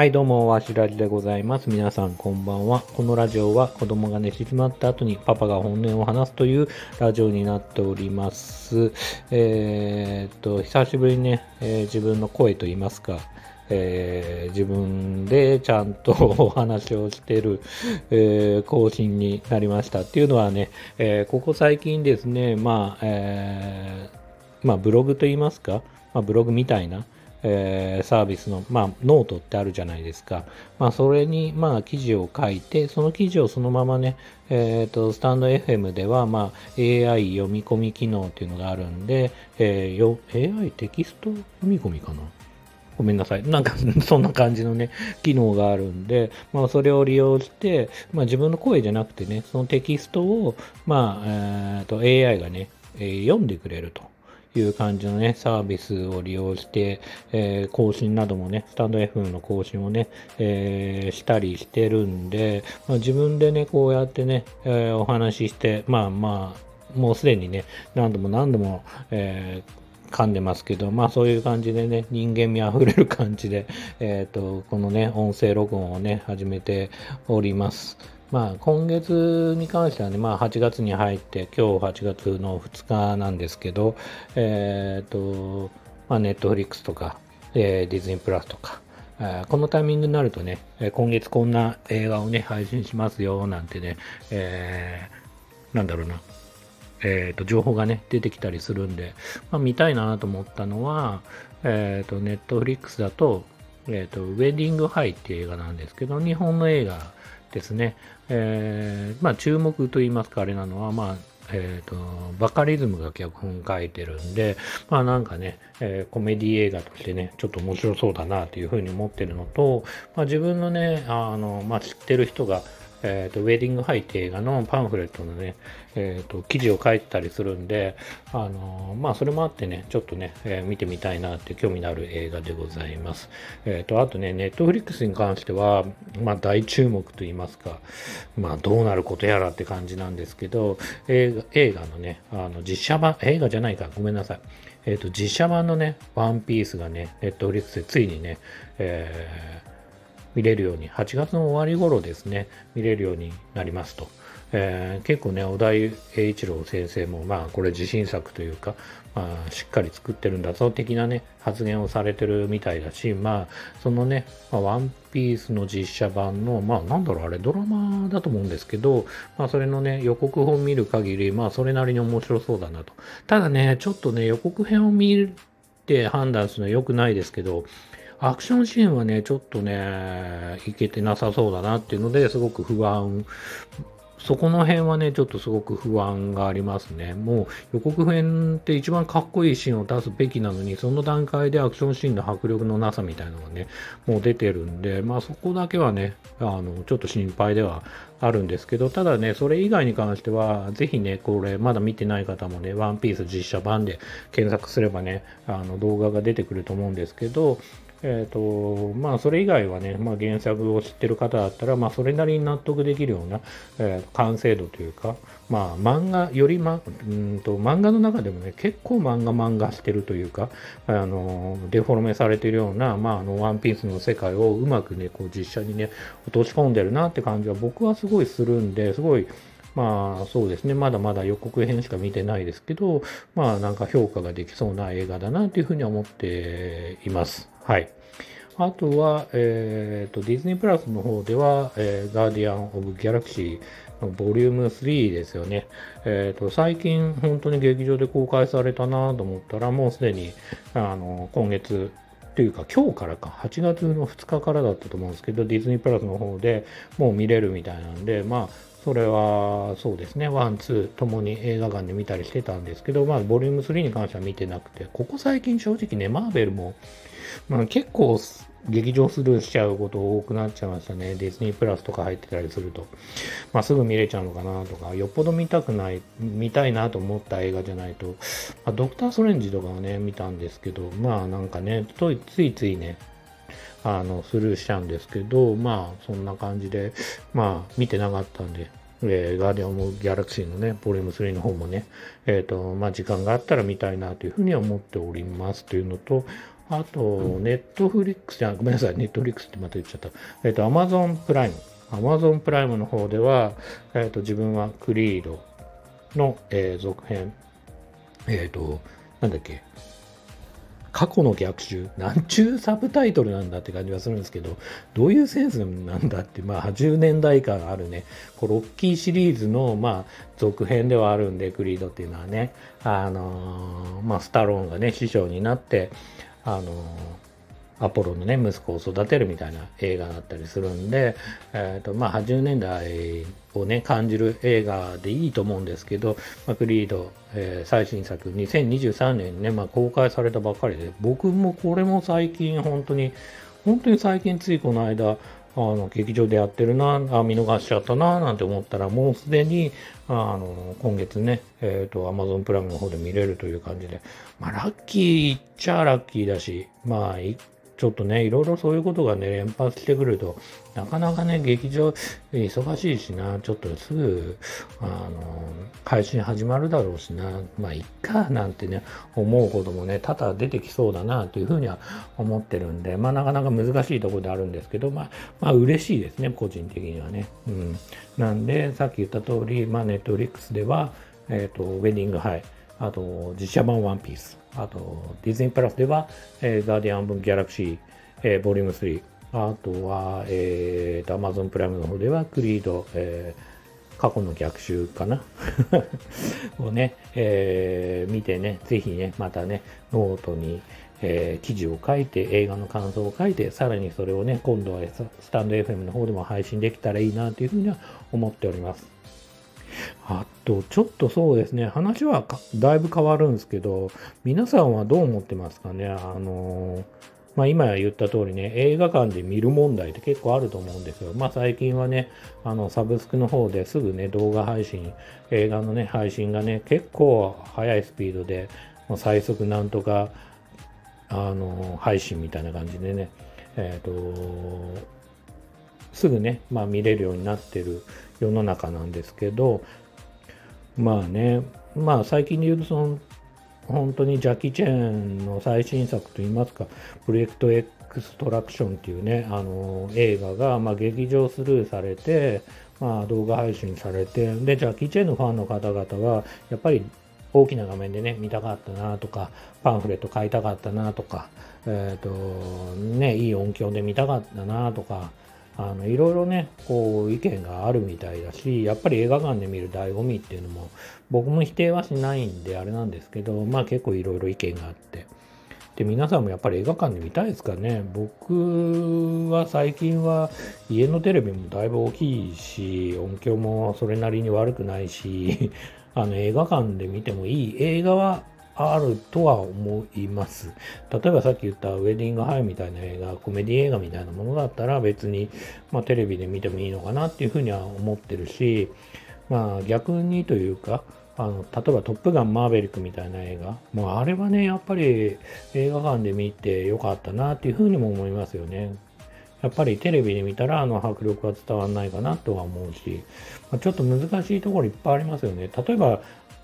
はい、どうも、わしらじでございます。皆さん、こんばんは。このラジオは、子供が寝静まった後にパパが本音を話すというラジオになっております。えーっと、久しぶりにね、えー自分の声といいますか、えー自分でちゃんと お話をしてる、え更新になりました。っていうのはね、えここ最近ですね、まあ、えーまあ、ブログといいますか、まあ、ブログみたいな、えーサービスの、まあ、ノートってあるじゃないですか。まあ、それに、まあ、記事を書いて、その記事をそのままね、えっ、と、 stand.fm では、まあ、AI 読み込み機能っていうのがあるんで、えーよ AI テキスト読み込みかな？ごめんなさい。なんか、そんな感じのね、機能があるんで、まあ、それを利用して、まあ、自分の声じゃなくてね、そのテキストを、まあ、えっ、と、AI がね、えー読んでくれると。いう感じのね、サービスを利用して、えー更新などもね、スタンド FM の更新をね、えーしたりしてるんで、まあ、自分でね、こうやってね、えーお話しして、まあまあ、もうすでにね、何度も何度も、えー噛んでますけど、まあそういう感じでね、人間味あふれる感じで、えっ、と、このね、音声録音をね、始めております。まあ今月に関してはね、まあ8月に入って、今日8月の2日なんですけど、えっ、と、まあネットフリックスとか、えーディズニープラスとか、えーこのタイミングになるとね、今月こんな映画をね、配信しますよ、なんてね、えーなんだろうな、えー、と情報がね出てきたりするんで、まあ、見たいなと思ったのは、えー、とネットフリックスだと,、えー、とウェディングハイっていう映画なんですけど日本の映画ですね、えーまあ、注目といいますかあれなのは、まあえー、とバカリズムが脚本書いてるんで、まあなんかね、えーコメディ映画としてね、ちょっと面白そうだなというふうに思ってるのと、まあ、自分のね、あの、まあ、知ってる人が、えー、とウェディングハイって映画のパンフレットのね、えー、と記事を書いてたりするんで、あのまあそれもあってね、ちょっとね、えー見てみたいなって興味のある映画でございます。えっ、と、あとね、ネットフリックスに関しては、まあ大注目と言いますか、まあどうなることやらって感じなんですけど、映画映画のね、あの実写版、映画じゃないか、ごめんなさい。えっ、と、実写版のね、ワンピースがね、ネットフリックスでついにね、えー見れるように、8月の終わり頃ですね、見れるようになりますと。えー結構ね、小田井栄一郎先生も、まあ、これ自信作というか、まあ、しっかり作ってるんだぞ的なね、発言をされてるみたいだし、まあ、そのね、まあ、ワンピースの実写版の、まあ、なんだろう、あれ、ドラマだと思うんですけど、まあ、それのね、予告編見る限り、まあ、それなりに面白そうだなと。ただね、ちょっとね、予告編を見て判断するのは良くないですけど、アクションシーンはね、ちょっとね、いけてなさそうだなっていうので、すごく不安。そこの辺はね、ちょっとすごく不安がありますね。もう予告編って一番かっこいいシーンを出すべきなのに、その段階でアクションシーンの迫力のなさみたいなのがね、もう出てるんで、まあそこだけはね、あの、ちょっと心配ではあるんですけど、ただね、それ以外に関しては、ぜひね、これ、まだ見てない方もね、ワンピース実写版で検索すればね、あの動画が出てくると思うんですけど、えっ、と、まあ、それ以外はね、まあ、原作を知ってる方だったら、まあ、それなりに納得できるような、えー完成度というか、まあ、漫画、よりま、うんと、漫画の中でもね、結構漫画漫画してるというか、あの、デフォルメされてるような、まあ、あの、ワンピースの世界をうまくね、こう、実写にね、落とし込んでるなって感じは僕はすごいするんで、すごい、まあそうですね、まだまだ予告編しか見てないですけど、まあなんか評価ができそうな映画だなというふうに思っています。はい。あとは、えっ、と、ディズニープラスの方では、えーガーディアン・オブ・ギャラクシーのボリューム3ですよね。えっ、と、最近本当に劇場で公開されたなと思ったら、もうすでに、あの、今月、というか今日からか8月の2日からだったと思うんですけどディズニープラスの方でもう見れるみたいなんでまあそれはそうですねワンツーともに映画館で見たりしてたんですけどまあボリューム3に関しては見てなくてここ最近正直ねマーベルもまあ、結構劇場スルーしちゃうこと多くなっちゃいましたね。ディズニープラスとか入ってたりすると。まあ、すぐ見れちゃうのかなとか、よっぽど見たくない、見たいなと思った映画じゃないと、まあ、ドクター・ストレンジとかはね、見たんですけど、まあなんかね、ついついね、あの、スルーしちゃうんですけど、まあそんな感じで、まあ見てなかったんで、えーガーディアン・オブ・ギャラクシーのね、ボリューム3の方もね、えっ、と、まあ時間があったら見たいなというふうに思っておりますというのと、あと、ネットフリックス、あごめんなさい、ネットフリックスってまた言っちゃった。えっ、と、アマゾンプライム。アマゾンプライムの方では、えっ、と、自分はクリードの、え、続編、えっ、と、なんだっけ、過去の逆襲、なんちゅうサブタイトルなんだって感じはするんですけど、どういうセンスなんだって、まあ、80年代間あるね、こうロッキーシリーズの、まあ、続編ではあるんで、クリードっていうのはね、あのー、まあ、スタローンがね、師匠になって、あのーアポロのね、息子を育てるみたいな映画だったりするんで、え、ー、と、まあ、80年代をね、感じる映画でいいと思うんですけど、まあ、クリード、えー、最新作、2023年にね、まあ、公開されたばっかりで、僕もこれも最近、本当に、本当に最近ついこの間、あの劇場でやってるな、あ見逃しちゃったな、なんて思ったら、もうすでに、あの今月ね、えっ、ー、と、Amazon プライムの方で見れるという感じで、まあ、ラッキーっちゃラッキーだし、まあ、ちょっとね、いろいろそういうことがね、連発してくると、なかなかね、劇場忙しいしな、ちょっとすぐ、あの、配信始まるだろうしな、まあ、いっか、なんてね、思うこともね、多々出てきそうだな、というふうには思ってるんで、まあ、なかなか難しいところであるんですけど、まあ、まあ、嬉しいですね、個人的にはね。うん。なんで、さっき言った通り、まあ、ネットフリックスでは、えっ、ー、と、ウェディングハイ、あと、実写版ワンピース、あと、ディズニープラスでは、えー、ガーディアンズ・オブ・ギャラクシー、えー、ボリューム3。あとは、えー、と、Amazon プライムの方では、クリード、えー、過去の逆襲かな をね、えー、見てね、ぜひね、またね、ノートに、えー、記事を書いて、映画の感想を書いて、さらにそれをね、今度はスタンド FM の方でも配信できたらいいなというふうには思っております。あと、ちょっとそうですね、話はだいぶ変わるんですけど、皆さんはどう思ってますかね？あのまあ、今言った通りね、映画館で見る問題って結構あると思うんですよ。まあ、最近はね、あの、サブスクの方ですぐね、動画配信、映画のね、配信がね、結構速いスピードで、もう最速なんとか、あの、配信みたいな感じでね、えっ、ー、と、すぐね、まあ見れるようになってる世の中なんですけど、まあね、まあ最近で言うとその、本当にジャッキー・チェーンの最新作といいますか、プロジェクト X トラクションっていうね、あの映画が、まあ、劇場スルーされて、まあ、動画配信されて、で、ジャッキー・チェーンのファンの方々は、やっぱり大きな画面でね、見たかったなとか、パンフレット買いたかったなとか、えっ、ー、と、ね、いい音響で見たかったなとか、あのいろいろねこう意見があるみたいだしやっぱり映画館で見る醍醐味っていうのも僕も否定はしないんであれなんですけどまあ結構いろいろ意見があって。で皆さんもやっぱり映画館で見たいですかね。僕は最近は家のテレビもだいぶ大きいし音響もそれなりに悪くないし あの映画館で見てもいい。映画はあるとは思います。例えばさっき言ったウェディングハイみたいな映画、コメディ映画みたいなものだったら別に、まあ、テレビで見てもいいのかなっていうふうには思ってるし、まあ逆にというか、あの例えば「トップガンマーヴェリック」みたいな映画、もうあれはね、やっぱり映画館で見てよかったなっていうふうにも思いますよね。やっぱりテレビで見たらあの迫力は伝わらないかなとは思うし、まあ、ちょっと難しいところいっぱいありますよね。例えば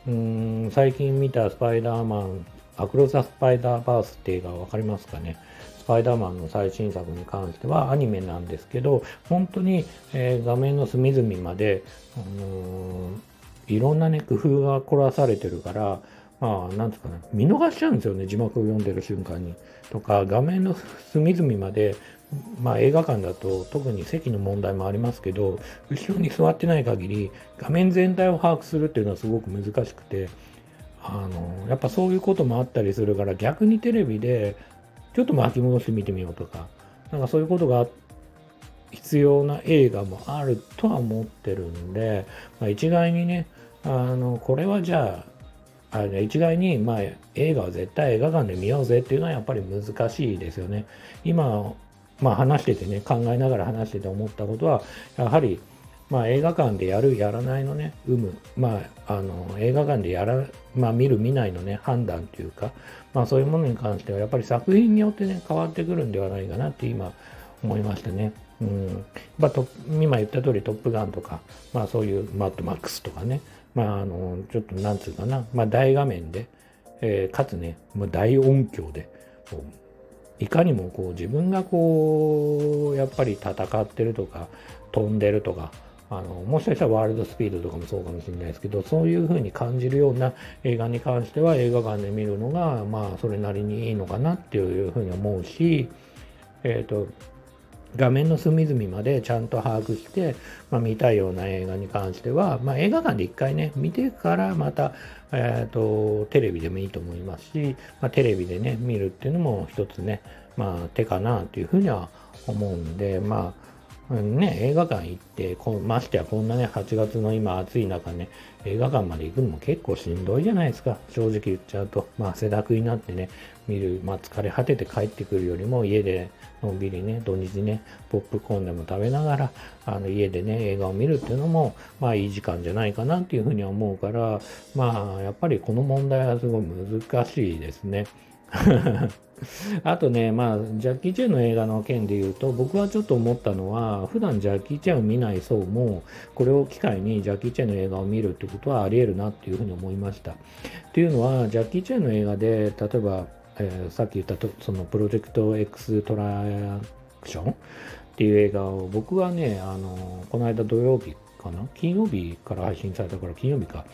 うん最近見たスパイダーマン、アクロザ・スパイダーバースって映画わかりますかね？スパイダーマンの最新作に関してはアニメなんですけど、本当に、えー、画面の隅々まで、あのー、いろんなね、工夫が凝らされてるから、まあ、なんですかね、見逃しちゃうんですよね、字幕を読んでる瞬間に。とか、画面の隅々までまあ映画館だと特に席の問題もありますけど、後ろに座ってない限り画面全体を把握するっていうのはすごく難しくて、あの、やっぱそういうこともあったりするから逆にテレビでちょっと巻き戻して見てみようとか、なんかそういうことが必要な映画もあるとは思ってるんで、まあ、一概にね、あの、これはじゃあ、あ一概に、まあ、映画は絶対映画館で見ようぜっていうのはやっぱり難しいですよね。今まあ話しててね、考えながら話してて思ったことは、やはり、まあ映画館でやる、やらないのね、有無、まあ、あの、映画館でやら、まあ見る、見ないのね、判断というか、まあそういうものに関しては、やっぱり作品によってね、変わってくるんではないかなって今思いましたね。うん。まあ、と今言った通り、トップガンとか、まあそういうマッドマックスとかね、まああの、ちょっとなんつうかな、まあ大画面で、えー、かつね、まあ、大音響で、いかにもこう自分がこうやっぱり戦ってるとか飛んでるとかあのもしかしたらワールドスピードとかもそうかもしれないですけどそういう風に感じるような映画に関しては映画館で見るのがまあそれなりにいいのかなっていう風に思うしえっ、ー、と画面の隅々までちゃんと把握して、まあ、見たいような映画に関しては、まあ、映画館で一回ね、見てからまた、えーと、テレビでもいいと思いますし、まあ、テレビでね、見るっていうのも一つね、まあ、手かなというふうには思うんで、まあ、ね、映画館行ってこ、ましてやこんなね、8月の今暑い中ね、映画館まで行くのも結構しんどいじゃないですか。正直言っちゃうと。まあ、汗だくになってね、見る、まあ、疲れ果てて帰ってくるよりも、家でのんびりね、土日ね、ポップコーンでも食べながら、あの、家でね、映画を見るっていうのも、まあ、いい時間じゃないかなっていうふうに思うから、まあ、やっぱりこの問題はすごい難しいですね。あとね、まあ、ジャッキー・チェンの映画の件で言うと、僕はちょっと思ったのは、普段ジャッキー・チェンを見ない層も、これを機会にジャッキー・チェンの映画を見るってことはあり得るなっていうふうに思いました。っていうのは、ジャッキー・チェンの映画で、例えば、えー、さっき言ったと、そのプロジェクト X トラクションっていう映画を、僕はね、あの、この間土曜日かな？金曜日から配信されたから金曜日か、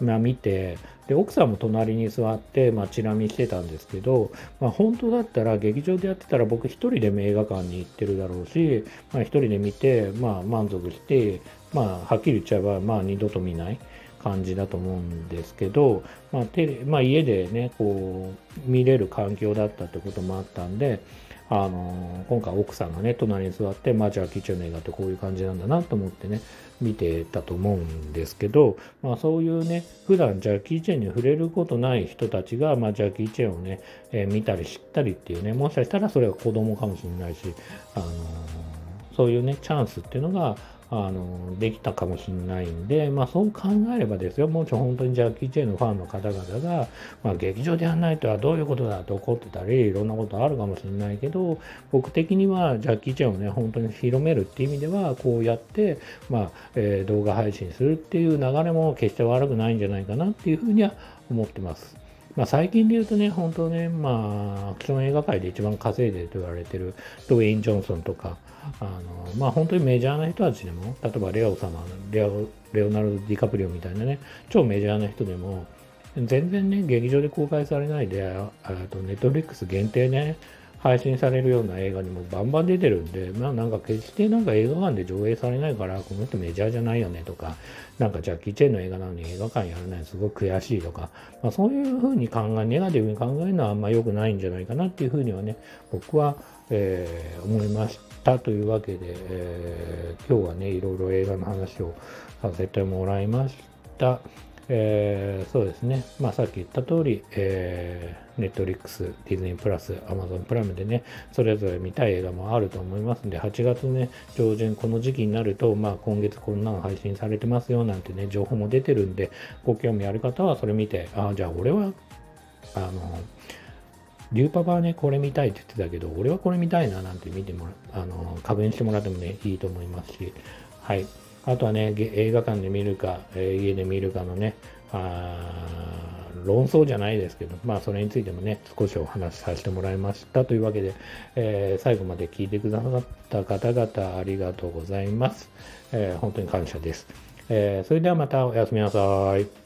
まあ、見てで奥さんも隣に座って、まあ、チラ見してたんですけど、まあ、本当だったら劇場でやってたら僕一人でも映画館に行ってるだろうし、まあ、一人で見て、まあ、満足して、まあ、はっきり言っちゃえば、まあ、二度と見ない。感じだと思うんですけど、まあテレまあ、家でねこう見れる環境だったってこともあったんで、あの今回奥さんがね隣に座ってまあじゃあキッチンの映画ってこういう感じなんだなと思ってね見てたと思うんですけど、まあ、そういうね普段ジャッキー・チェンに触れることない人たちが、まあ、ジャッキー・チェンをね、えー、見たり知ったりっていうねもしかしたらそれは子供かもしれないし、あの、そういうねチャンスっていうのがあの、できたかもしれないんで、まあそう考えればですよ、もちろん本当にジャッキー・チェンのファンの方々が、まあ劇場でやんないとはどういうことだと怒ってたり、いろんなことあるかもしれないけど、僕的にはジャッキー・チェンをね、本当に広めるっていう意味では、こうやって、まあ、えー、動画配信するっていう流れも決して悪くないんじゃないかなっていうふうには思ってます。まあ、最近で言うとね、本当ね、まあ、アクション映画界で一番稼いでると言われてるドウェイン・ジョンソンとか、あのまあ、本当にメジャーな人たちでも、例えばレオ様、レオレオナルド・ディカプリオみたいなね、超メジャーな人でも、全然ね、劇場で公開されないで、あとネットフリックス限定ね、配信されるような映画にもバンバン出てるんで、まあなんか決してなんか映画館で上映されないから、この人メジャーじゃないよねとか、なんかジャッキー・チェンの映画なのに映画館やらないのすごく悔しいとか、まあそういうふうに考え、ネガティブに考えるのはあんま良くないんじゃないかなっていうふうにはね、僕は、えー、思いましたというわけで、えー、今日はね、いろいろ映画の話をさせてもらいました。えー、そうですね、まあ、さっき言った通り、えー、Netflix、ディズニープラス、Amazon プライムでね、それぞれ見たい映画もあると思いますんで、8月ね、上旬、この時期になると、まあ、今月こんなの配信されてますよなんてね、情報も出てるんで、ご興味ある方はそれ見て、ああ、じゃあ俺は、あの、リューパパはね、これ見たいって言ってたけど、俺はこれ見たいななんて見てもら、あの、確認してもらってもね、いいと思いますし、はい。あとはね、映画館で見るか、家で見るかのね、あ論争じゃないですけど、まあそれについてもね、少しお話しさせてもらいましたというわけで、えー、最後まで聞いてくださった方々ありがとうございます。えー、本当に感謝です。えー、それではまたおやすみなさい。